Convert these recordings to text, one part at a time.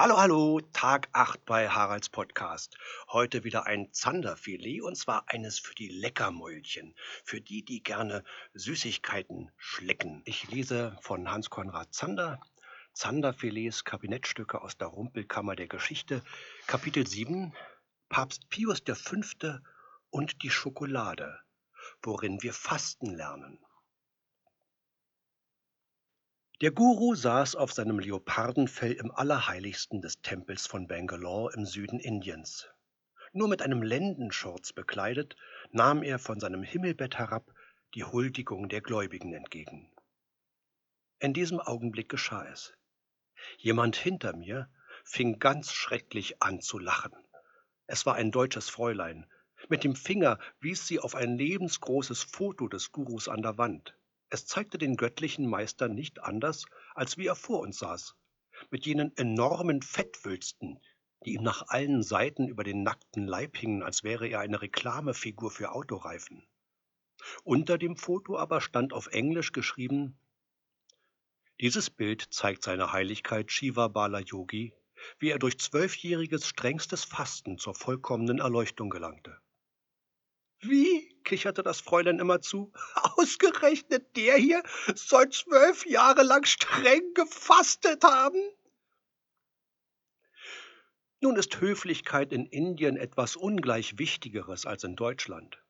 Hallo, hallo, Tag 8 bei Haralds Podcast. Heute wieder ein Zanderfilet und zwar eines für die Leckermäulchen, für die, die gerne Süßigkeiten schlecken. Ich lese von Hans Konrad Zander Zanderfilets Kabinettstücke aus der Rumpelkammer der Geschichte, Kapitel 7 Papst Pius V. und die Schokolade, worin wir Fasten lernen. Der Guru saß auf seinem Leopardenfell im Allerheiligsten des Tempels von Bangalore im Süden Indiens. Nur mit einem Lendenschurz bekleidet, nahm er von seinem Himmelbett herab die Huldigung der Gläubigen entgegen. In diesem Augenblick geschah es. Jemand hinter mir fing ganz schrecklich an zu lachen. Es war ein deutsches Fräulein. Mit dem Finger wies sie auf ein lebensgroßes Foto des Gurus an der Wand. Es zeigte den göttlichen Meister nicht anders, als wie er vor uns saß, mit jenen enormen Fettwülsten, die ihm nach allen Seiten über den nackten Leib hingen, als wäre er eine Reklamefigur für Autoreifen. Unter dem Foto aber stand auf Englisch geschrieben Dieses Bild zeigt seine Heiligkeit Shiva Bala Yogi, wie er durch zwölfjähriges strengstes Fasten zur vollkommenen Erleuchtung gelangte. Wie? Kicherte das Fräulein immer zu. Ausgerechnet der hier soll zwölf Jahre lang streng gefastet haben? Nun ist Höflichkeit in Indien etwas ungleich Wichtigeres als in Deutschland.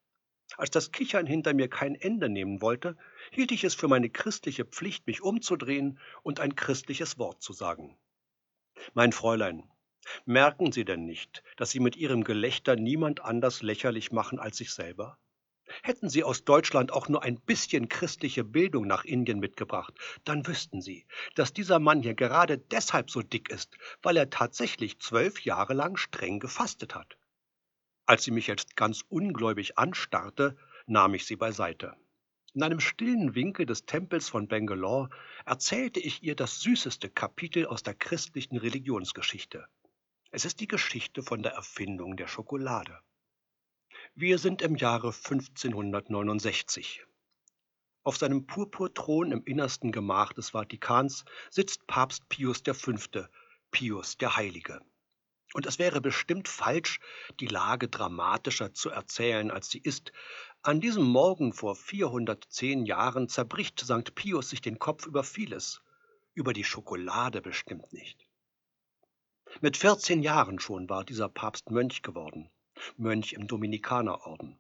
Als das Kichern hinter mir kein Ende nehmen wollte, hielt ich es für meine christliche Pflicht, mich umzudrehen und ein christliches Wort zu sagen. Mein Fräulein, Merken Sie denn nicht, dass Sie mit Ihrem Gelächter niemand anders lächerlich machen als sich selber? Hätten Sie aus Deutschland auch nur ein bisschen christliche Bildung nach Indien mitgebracht, dann wüssten Sie, dass dieser Mann hier gerade deshalb so dick ist, weil er tatsächlich zwölf Jahre lang streng gefastet hat. Als sie mich jetzt ganz ungläubig anstarrte, nahm ich sie beiseite. In einem stillen Winkel des Tempels von Bangalore erzählte ich ihr das süßeste Kapitel aus der christlichen Religionsgeschichte. Es ist die Geschichte von der Erfindung der Schokolade. Wir sind im Jahre 1569. Auf seinem Purpurthron im innersten Gemach des Vatikans sitzt Papst Pius V., Pius der Heilige. Und es wäre bestimmt falsch, die Lage dramatischer zu erzählen, als sie ist. An diesem Morgen vor 410 Jahren zerbricht St. Pius sich den Kopf über vieles, über die Schokolade bestimmt nicht. Mit 14 Jahren schon war dieser Papst Mönch geworden, Mönch im Dominikanerorden.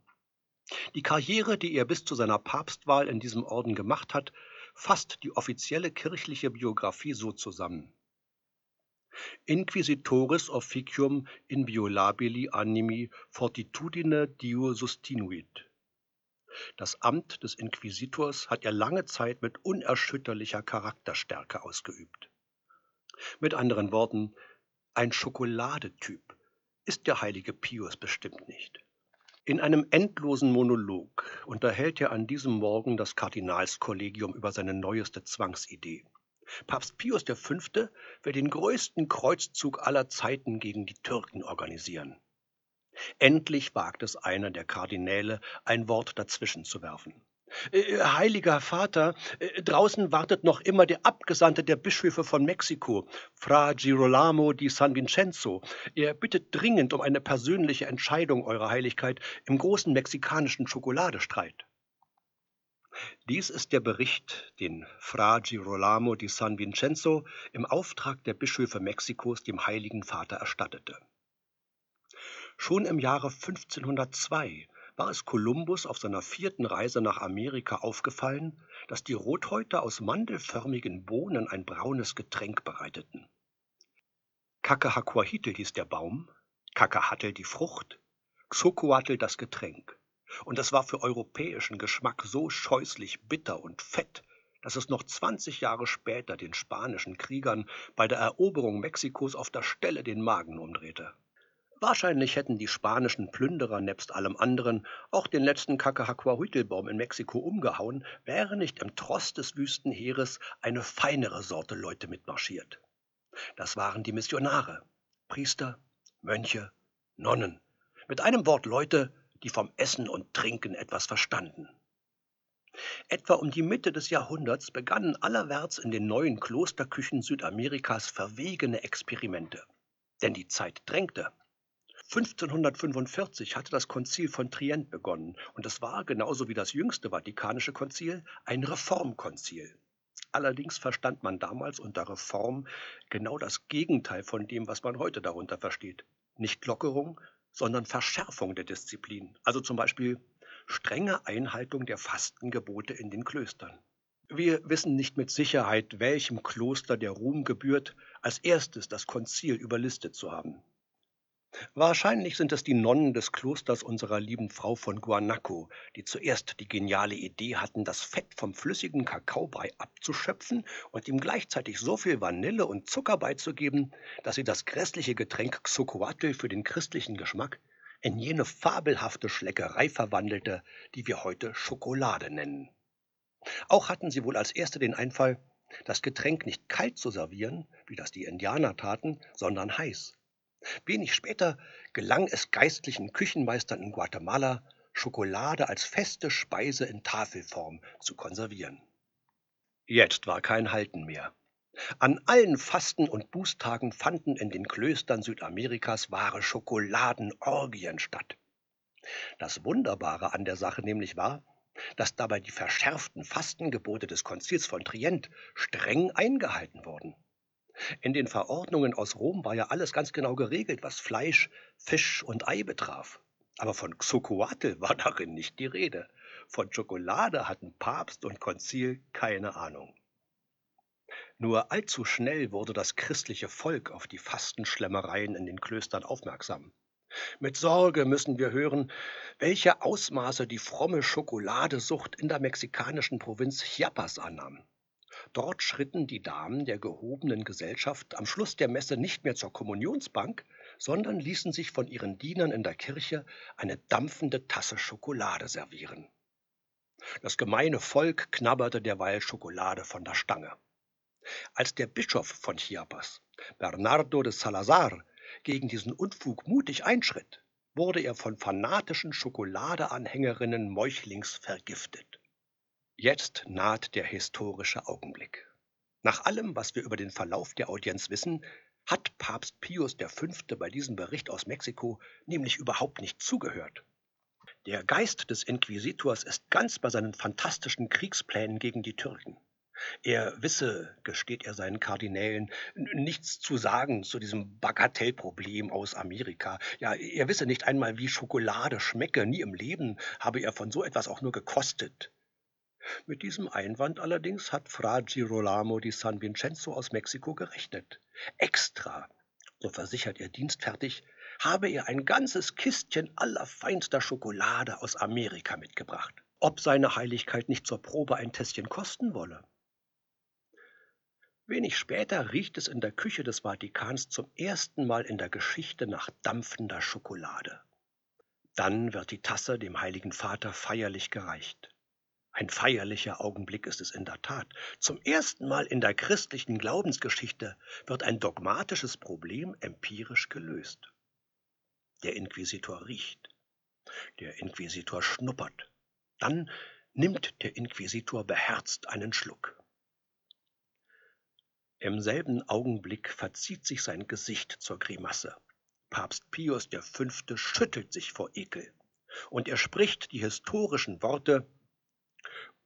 Die Karriere, die er bis zu seiner Papstwahl in diesem Orden gemacht hat, fasst die offizielle kirchliche Biografie so zusammen. Inquisitoris officium inviolabili animi fortitudine dio sustinuit. Das Amt des Inquisitors hat er lange Zeit mit unerschütterlicher Charakterstärke ausgeübt. Mit anderen Worten, ein Schokoladetyp ist der heilige Pius bestimmt nicht. In einem endlosen Monolog unterhält er an diesem Morgen das Kardinalskollegium über seine neueste Zwangsidee. Papst Pius V. will den größten Kreuzzug aller Zeiten gegen die Türken organisieren. Endlich wagt es einer der Kardinäle, ein Wort dazwischen zu werfen. Äh, heiliger Vater, äh, draußen wartet noch immer der Abgesandte der Bischöfe von Mexiko, Fra Girolamo di San Vincenzo. Er bittet dringend um eine persönliche Entscheidung, Eurer Heiligkeit, im großen mexikanischen Schokoladestreit. Dies ist der Bericht, den Fra Girolamo di San Vincenzo im Auftrag der Bischöfe Mexikos dem Heiligen Vater erstattete. Schon im Jahre 1502 war es Kolumbus auf seiner vierten Reise nach Amerika aufgefallen, dass die Rothäuter aus mandelförmigen Bohnen ein braunes Getränk bereiteten. Kakahaquahitel hieß der Baum, Kakahatl die Frucht, Xocoatl das Getränk. Und es war für europäischen Geschmack so scheußlich bitter und fett, dass es noch 20 Jahre später den spanischen Kriegern bei der Eroberung Mexikos auf der Stelle den Magen umdrehte. Wahrscheinlich hätten die spanischen Plünderer nebst allem anderen auch den letzten Cacahaquahuitl-Baum in Mexiko umgehauen, wäre nicht im Tross des Wüstenheeres eine feinere Sorte Leute mitmarschiert. Das waren die Missionare, Priester, Mönche, Nonnen. Mit einem Wort Leute, die vom Essen und Trinken etwas verstanden. Etwa um die Mitte des Jahrhunderts begannen allerwärts in den neuen Klosterküchen Südamerikas verwegene Experimente. Denn die Zeit drängte. 1545 hatte das Konzil von Trient begonnen und es war, genauso wie das jüngste Vatikanische Konzil, ein Reformkonzil. Allerdings verstand man damals unter Reform genau das Gegenteil von dem, was man heute darunter versteht. Nicht Lockerung, sondern Verschärfung der Disziplin. Also zum Beispiel strenge Einhaltung der Fastengebote in den Klöstern. Wir wissen nicht mit Sicherheit, welchem Kloster der Ruhm gebührt, als erstes das Konzil überlistet zu haben. Wahrscheinlich sind es die Nonnen des Klosters unserer lieben Frau von Guanaco, die zuerst die geniale Idee hatten, das Fett vom flüssigen Kakaobrei abzuschöpfen und ihm gleichzeitig so viel Vanille und Zucker beizugeben, dass sie das grässliche Getränk Xocoatl für den christlichen Geschmack in jene fabelhafte Schleckerei verwandelte, die wir heute Schokolade nennen. Auch hatten sie wohl als Erste den Einfall, das Getränk nicht kalt zu servieren, wie das die Indianer taten, sondern heiß. Wenig später gelang es geistlichen Küchenmeistern in Guatemala, Schokolade als feste Speise in Tafelform zu konservieren. Jetzt war kein Halten mehr. An allen Fasten- und Bußtagen fanden in den Klöstern Südamerikas wahre Schokoladenorgien statt. Das Wunderbare an der Sache nämlich war, dass dabei die verschärften Fastengebote des Konzils von Trient streng eingehalten wurden. In den Verordnungen aus Rom war ja alles ganz genau geregelt, was Fleisch, Fisch und Ei betraf. Aber von Xocoatl war darin nicht die Rede. Von Schokolade hatten Papst und Konzil keine Ahnung. Nur allzu schnell wurde das christliche Volk auf die Fastenschlemmereien in den Klöstern aufmerksam. Mit Sorge müssen wir hören, welche Ausmaße die fromme Schokoladesucht in der mexikanischen Provinz Chiapas annahm. Dort schritten die Damen der gehobenen Gesellschaft am Schluss der Messe nicht mehr zur Kommunionsbank, sondern ließen sich von ihren Dienern in der Kirche eine dampfende Tasse Schokolade servieren. Das gemeine Volk knabberte derweil Schokolade von der Stange. Als der Bischof von Chiapas, Bernardo de Salazar, gegen diesen Unfug mutig einschritt, wurde er von fanatischen Schokoladeanhängerinnen meuchlings vergiftet. Jetzt naht der historische Augenblick. Nach allem, was wir über den Verlauf der Audienz wissen, hat Papst Pius V. bei diesem Bericht aus Mexiko nämlich überhaupt nicht zugehört. Der Geist des Inquisitors ist ganz bei seinen fantastischen Kriegsplänen gegen die Türken. Er wisse, gesteht er seinen Kardinälen, nichts zu sagen zu diesem Bagatellproblem aus Amerika. Ja, er wisse nicht einmal, wie Schokolade schmecke, nie im Leben habe er von so etwas auch nur gekostet. Mit diesem Einwand allerdings hat Fra Girolamo di San Vincenzo aus Mexiko gerechnet. Extra, so versichert er dienstfertig, habe er ein ganzes Kistchen allerfeinster Schokolade aus Amerika mitgebracht. Ob seine Heiligkeit nicht zur Probe ein Tässchen kosten wolle. Wenig später riecht es in der Küche des Vatikans zum ersten Mal in der Geschichte nach dampfender Schokolade. Dann wird die Tasse dem Heiligen Vater feierlich gereicht. Ein feierlicher Augenblick ist es in der Tat. Zum ersten Mal in der christlichen Glaubensgeschichte wird ein dogmatisches Problem empirisch gelöst. Der Inquisitor riecht. Der Inquisitor schnuppert. Dann nimmt der Inquisitor beherzt einen Schluck. Im selben Augenblick verzieht sich sein Gesicht zur Grimasse. Papst Pius V. schüttelt sich vor Ekel. Und er spricht die historischen Worte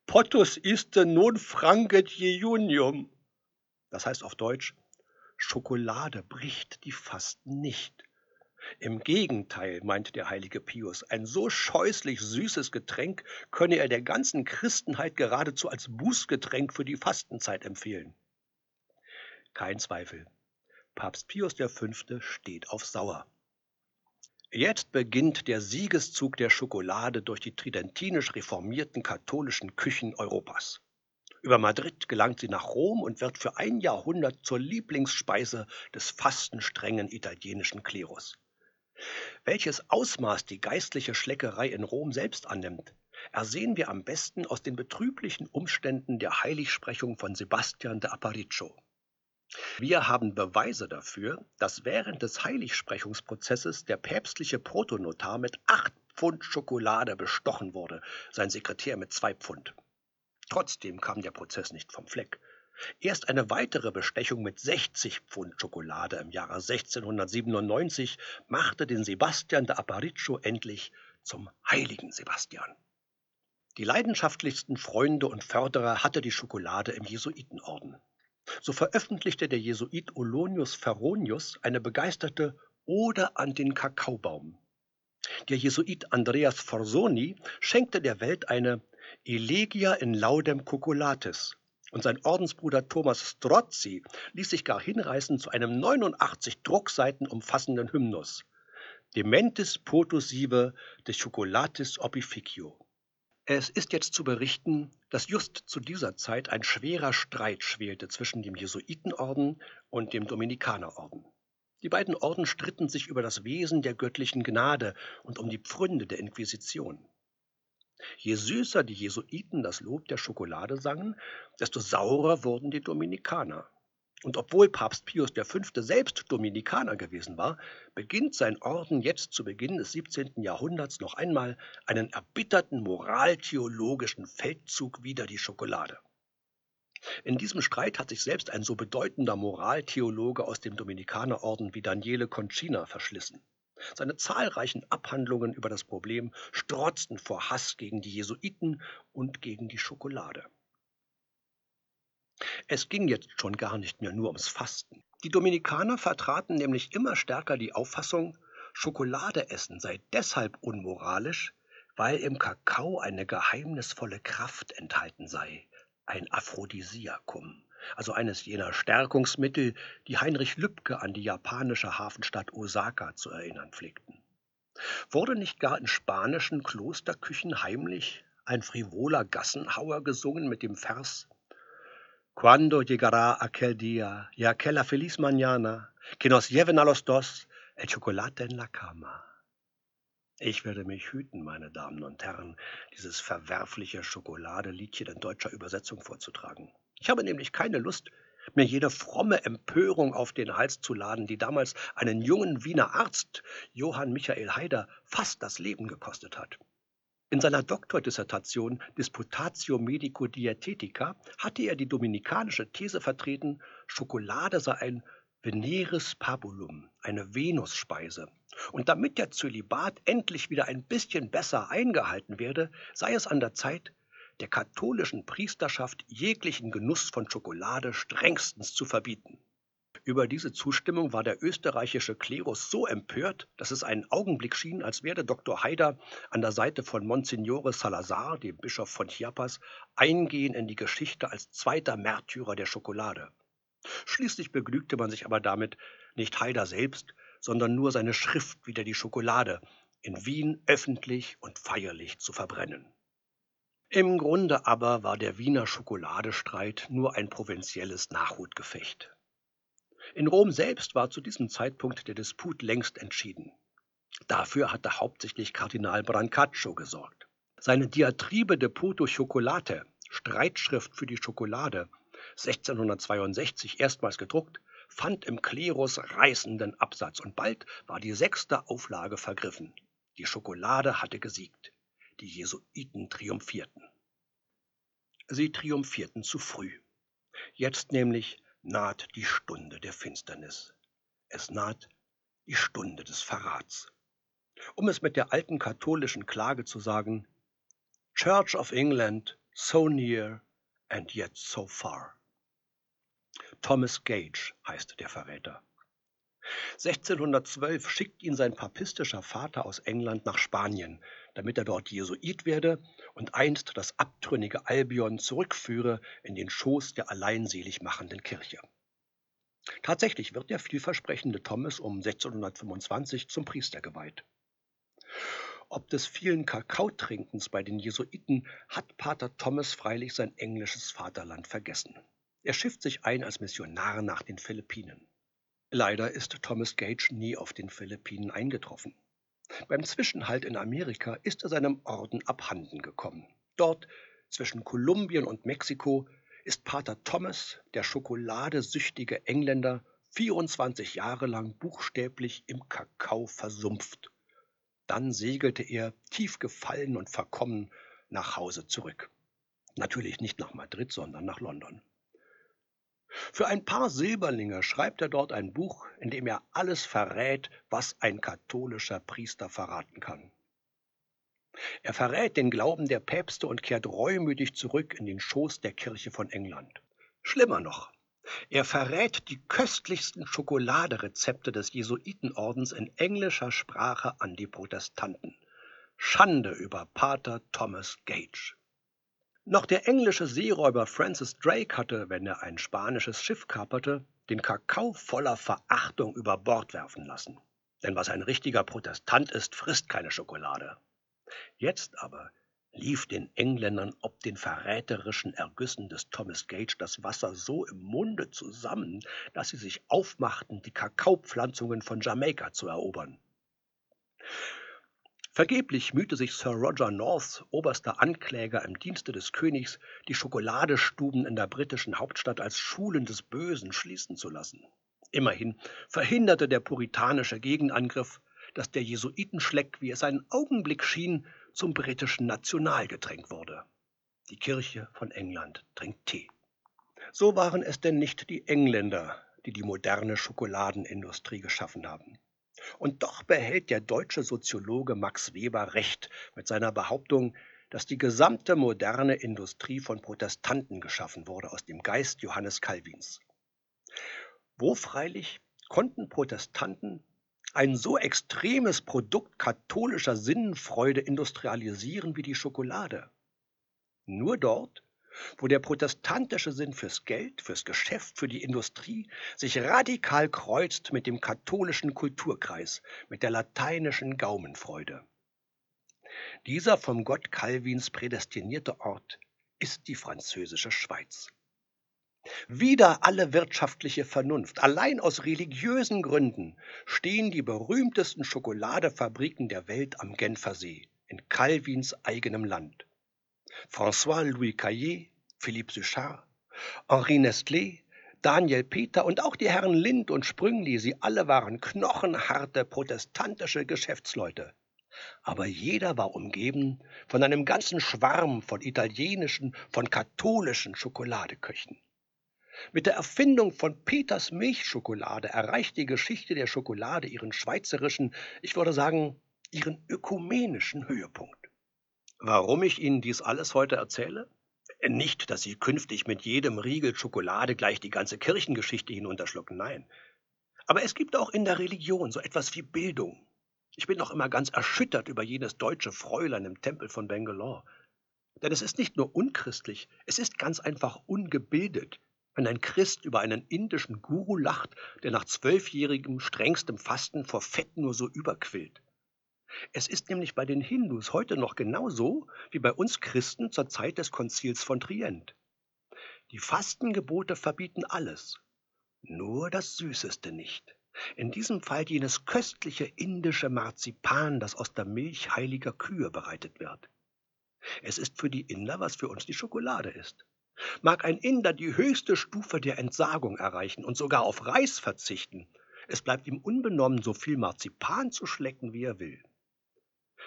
Pottus iste non franget jejunium. Das heißt auf Deutsch, Schokolade bricht die Fasten nicht. Im Gegenteil, meint der heilige Pius, ein so scheußlich süßes Getränk könne er der ganzen Christenheit geradezu als Bußgetränk für die Fastenzeit empfehlen. Kein Zweifel, Papst Pius V. steht auf Sauer. Jetzt beginnt der Siegeszug der Schokolade durch die tridentinisch reformierten katholischen Küchen Europas. Über Madrid gelangt sie nach Rom und wird für ein Jahrhundert zur Lieblingsspeise des fastenstrengen italienischen Klerus. Welches Ausmaß die geistliche Schleckerei in Rom selbst annimmt, ersehen wir am besten aus den betrüblichen Umständen der Heiligsprechung von Sebastian de Aparicio. Wir haben Beweise dafür, dass während des Heiligsprechungsprozesses der päpstliche Protonotar mit acht Pfund Schokolade bestochen wurde, sein Sekretär mit zwei Pfund. Trotzdem kam der Prozess nicht vom Fleck. Erst eine weitere Bestechung mit 60 Pfund Schokolade im Jahre 1697 machte den Sebastian de Aparicio endlich zum heiligen Sebastian. Die leidenschaftlichsten Freunde und Förderer hatte die Schokolade im Jesuitenorden. So veröffentlichte der Jesuit Olonius Ferronius eine begeisterte Ode an den Kakaobaum. Der Jesuit Andreas Forsoni schenkte der Welt eine Elegia in laudem cocolatis, und sein Ordensbruder Thomas Strozzi ließ sich gar hinreißen zu einem 89 Druckseiten umfassenden Hymnus, Dementis potus sive de Chocolatis opificio. Es ist jetzt zu berichten, dass just zu dieser Zeit ein schwerer Streit schwelte zwischen dem Jesuitenorden und dem Dominikanerorden. Die beiden Orden stritten sich über das Wesen der göttlichen Gnade und um die Pfründe der Inquisition. Je süßer die Jesuiten das Lob der Schokolade sangen, desto saurer wurden die Dominikaner. Und obwohl Papst Pius V. selbst Dominikaner gewesen war, beginnt sein Orden jetzt zu Beginn des 17. Jahrhunderts noch einmal einen erbitterten moraltheologischen Feldzug wider die Schokolade. In diesem Streit hat sich selbst ein so bedeutender Moraltheologe aus dem Dominikanerorden wie Daniele Concina verschlissen. Seine zahlreichen Abhandlungen über das Problem strotzten vor Hass gegen die Jesuiten und gegen die Schokolade. Es ging jetzt schon gar nicht mehr nur ums Fasten. Die Dominikaner vertraten nämlich immer stärker die Auffassung, Schokolade essen sei deshalb unmoralisch, weil im Kakao eine geheimnisvolle Kraft enthalten sei, ein Aphrodisiakum, also eines jener Stärkungsmittel, die Heinrich Lübke an die japanische Hafenstadt Osaka zu erinnern pflegten. Wurde nicht gar in spanischen Klosterküchen heimlich ein frivoler Gassenhauer gesungen mit dem Vers Cuando llegará aquel día y aquella feliz mañana que nos lleven a los dos el chocolate en la cama? Ich werde mich hüten, meine Damen und Herren, dieses verwerfliche Schokoladeliedchen in deutscher Übersetzung vorzutragen. Ich habe nämlich keine Lust, mir jede fromme Empörung auf den Hals zu laden, die damals einen jungen Wiener Arzt, Johann Michael Haider, fast das Leben gekostet hat. In seiner Doktordissertation Disputatio Medico Dietetica hatte er die dominikanische These vertreten, Schokolade sei ein Veneris Pabulum, eine Venusspeise. Und damit der Zölibat endlich wieder ein bisschen besser eingehalten werde, sei es an der Zeit, der katholischen Priesterschaft jeglichen Genuss von Schokolade strengstens zu verbieten. Über diese Zustimmung war der österreichische Klerus so empört, dass es einen Augenblick schien, als werde Dr. Haider an der Seite von Monsignore Salazar, dem Bischof von Chiapas, eingehen in die Geschichte als zweiter Märtyrer der Schokolade. Schließlich begnügte man sich aber damit, nicht Haider selbst, sondern nur seine Schrift wider die Schokolade in Wien öffentlich und feierlich zu verbrennen. Im Grunde aber war der Wiener Schokoladestreit nur ein provinzielles Nachhutgefecht. In Rom selbst war zu diesem Zeitpunkt der Disput längst entschieden. Dafür hatte hauptsächlich Kardinal Brancaccio gesorgt. Seine Diatribe de Poto Chocolate, Streitschrift für die Schokolade, 1662 erstmals gedruckt, fand im Klerus reißenden Absatz und bald war die sechste Auflage vergriffen. Die Schokolade hatte gesiegt. Die Jesuiten triumphierten. Sie triumphierten zu früh. Jetzt nämlich naht die Stunde der Finsternis. Es naht die Stunde des Verrats. Um es mit der alten katholischen Klage zu sagen, Church of England, so near and yet so far. Thomas Gage heißt der Verräter. 1612 schickt ihn sein papistischer Vater aus England nach Spanien, damit er dort Jesuit werde und einst das abtrünnige Albion zurückführe in den Schoß der alleinselig machenden Kirche. Tatsächlich wird der vielversprechende Thomas um 1625 zum Priester geweiht. Ob des vielen Kakaotrinkens bei den Jesuiten hat Pater Thomas freilich sein englisches Vaterland vergessen. Er schifft sich ein als Missionar nach den Philippinen. Leider ist Thomas Gage nie auf den Philippinen eingetroffen. Beim Zwischenhalt in Amerika ist er seinem Orden abhanden gekommen. Dort, zwischen Kolumbien und Mexiko, ist Pater Thomas, der schokoladesüchtige Engländer, 24 Jahre lang buchstäblich im Kakao versumpft dann segelte er, tief gefallen und verkommen, nach Hause zurück. Natürlich nicht nach Madrid, sondern nach London. Für ein paar Silberlinge schreibt er dort ein Buch, in dem er alles verrät, was ein katholischer Priester verraten kann. Er verrät den Glauben der Päpste und kehrt reumütig zurück in den Schoß der Kirche von England. Schlimmer noch, er verrät die köstlichsten Schokoladerezepte des Jesuitenordens in englischer Sprache an die Protestanten. Schande über Pater Thomas Gage. Noch der englische Seeräuber Francis Drake hatte, wenn er ein spanisches Schiff kaperte, den Kakao voller Verachtung über Bord werfen lassen. Denn was ein richtiger Protestant ist, frisst keine Schokolade. Jetzt aber lief den Engländern ob den verräterischen Ergüssen des Thomas Gage das Wasser so im Munde zusammen, dass sie sich aufmachten, die Kakaopflanzungen von Jamaika zu erobern. Vergeblich mühte sich Sir Roger North, oberster Ankläger im Dienste des Königs, die Schokoladestuben in der britischen Hauptstadt als Schulen des Bösen schließen zu lassen. Immerhin verhinderte der puritanische Gegenangriff, dass der Jesuitenschleck, wie es einen Augenblick schien, zum britischen Nationalgetränk wurde. Die Kirche von England trinkt Tee. So waren es denn nicht die Engländer, die die moderne Schokoladenindustrie geschaffen haben. Und doch behält der deutsche Soziologe Max Weber recht mit seiner Behauptung, dass die gesamte moderne Industrie von Protestanten geschaffen wurde aus dem Geist Johannes Calvins. Wo freilich konnten Protestanten ein so extremes Produkt katholischer Sinnenfreude industrialisieren wie die Schokolade. Nur dort, wo der protestantische Sinn fürs Geld, fürs Geschäft, für die Industrie sich radikal kreuzt mit dem katholischen Kulturkreis, mit der lateinischen Gaumenfreude. Dieser vom Gott Calvins prädestinierte Ort ist die französische Schweiz. Wider alle wirtschaftliche Vernunft, allein aus religiösen Gründen, stehen die berühmtesten Schokoladefabriken der Welt am Genfersee, in Calvins eigenem Land. François-Louis Caillé, Philippe Suchard, Henri Nestlé, Daniel Peter und auch die Herren Lind und Sprüngli, sie alle waren knochenharte protestantische Geschäftsleute. Aber jeder war umgeben von einem ganzen Schwarm von italienischen, von katholischen Schokoladeköchen. Mit der Erfindung von Peters Milchschokolade erreicht die Geschichte der Schokolade ihren schweizerischen, ich würde sagen, ihren ökumenischen Höhepunkt. Warum ich Ihnen dies alles heute erzähle? Nicht, dass Sie künftig mit jedem Riegel Schokolade gleich die ganze Kirchengeschichte hinunterschlucken, nein. Aber es gibt auch in der Religion so etwas wie Bildung. Ich bin noch immer ganz erschüttert über jenes deutsche Fräulein im Tempel von Bangalore. Denn es ist nicht nur unchristlich, es ist ganz einfach ungebildet, wenn ein Christ über einen indischen Guru lacht, der nach zwölfjährigem strengstem Fasten vor Fett nur so überquillt. Es ist nämlich bei den Hindus heute noch genauso wie bei uns Christen zur Zeit des Konzils von Trient. Die Fastengebote verbieten alles, nur das Süßeste nicht. In diesem Fall jenes köstliche indische Marzipan, das aus der Milch heiliger Kühe bereitet wird. Es ist für die Inder, was für uns die Schokolade ist. Mag ein Inder die höchste Stufe der Entsagung erreichen und sogar auf Reis verzichten, es bleibt ihm unbenommen, so viel Marzipan zu schlecken, wie er will.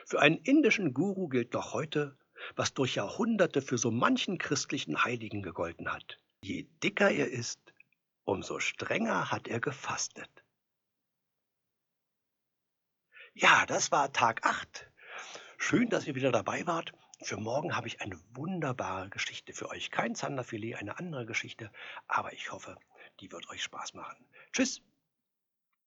Für einen indischen Guru gilt doch heute, was durch Jahrhunderte für so manchen christlichen Heiligen gegolten hat. Je dicker er ist, umso strenger hat er gefastet. Ja, das war Tag 8. Schön, dass ihr wieder dabei wart. Für morgen habe ich eine wunderbare Geschichte für euch. Kein Zanderfilet, eine andere Geschichte, aber ich hoffe, die wird euch Spaß machen. Tschüss!